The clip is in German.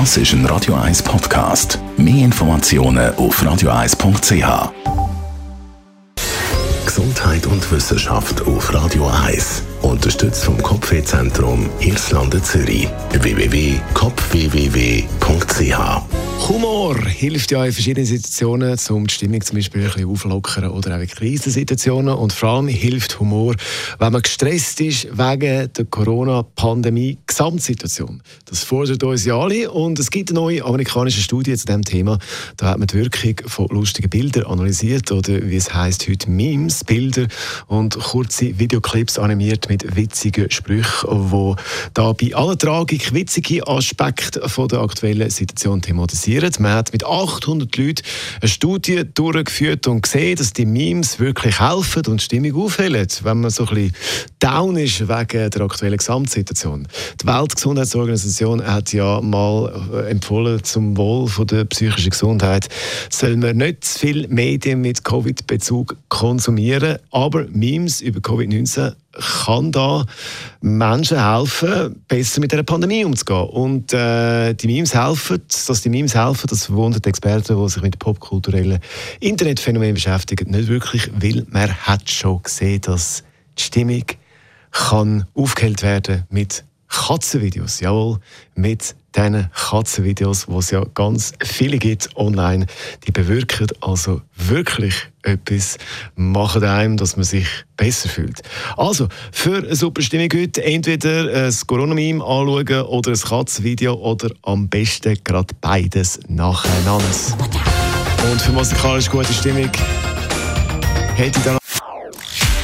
Das ist ein Radio 1 Podcast. Mehr Informationen auf radio1.ch. Gesundheit und Wissenschaft auf Radio 1. Unterstützt vom Kopfwehzentrum Irlande Zürich. www.kopfwww.ch Humor hilft ja in verschiedenen Situationen, um die Stimmung zum Beispiel ein bisschen auflockern oder auch in Krisensituationen. Und vor allem hilft Humor, wenn man gestresst ist wegen der Corona-Pandemie. Gesamtsituation. Das fordert uns ja alle. Und es gibt eine neue amerikanische Studie zu diesem Thema. Da hat man die Wirkung von lustigen Bildern analysiert oder wie es heißt heute Memes, Bilder und kurze Videoclips animiert mit witzigen Sprüchen, wo da bei aller Tragik witzige Aspekte von der aktuellen Situation thematisieren. Man hat mit 800 Leuten eine Studie durchgeführt und gesehen, dass die Memes wirklich helfen und die Stimmung aufhellen, wenn man so ein bisschen down ist wegen der aktuellen Gesamtsituation. Die Weltgesundheitsorganisation hat ja mal äh, empfohlen, zum Wohl von der psychischen Gesundheit soll man nicht zu viel Medien mit Covid-Bezug konsumieren, aber Memes über Covid-19 kann da Menschen helfen, besser mit der Pandemie umzugehen. Und äh, die Memes helfen, dass die Memes helfen, das verwundert Experten, die sich mit popkulturellen Internetphänomenen beschäftigen, nicht wirklich, weil man hat schon gesehen, dass die Stimmung kann aufgehellt werden mit Katzenvideos. Jawohl, mit diesen Katzenvideos, die es ja ganz viele gibt online. Die bewirken also wirklich etwas, machen einem, dass man sich besser fühlt. Also, für eine super Stimmung heute entweder ein Corona-Meme anschauen oder ein Katzenvideo oder am besten gerade beides nacheinander. Und für musikalisch gute Stimmung hätte ich dann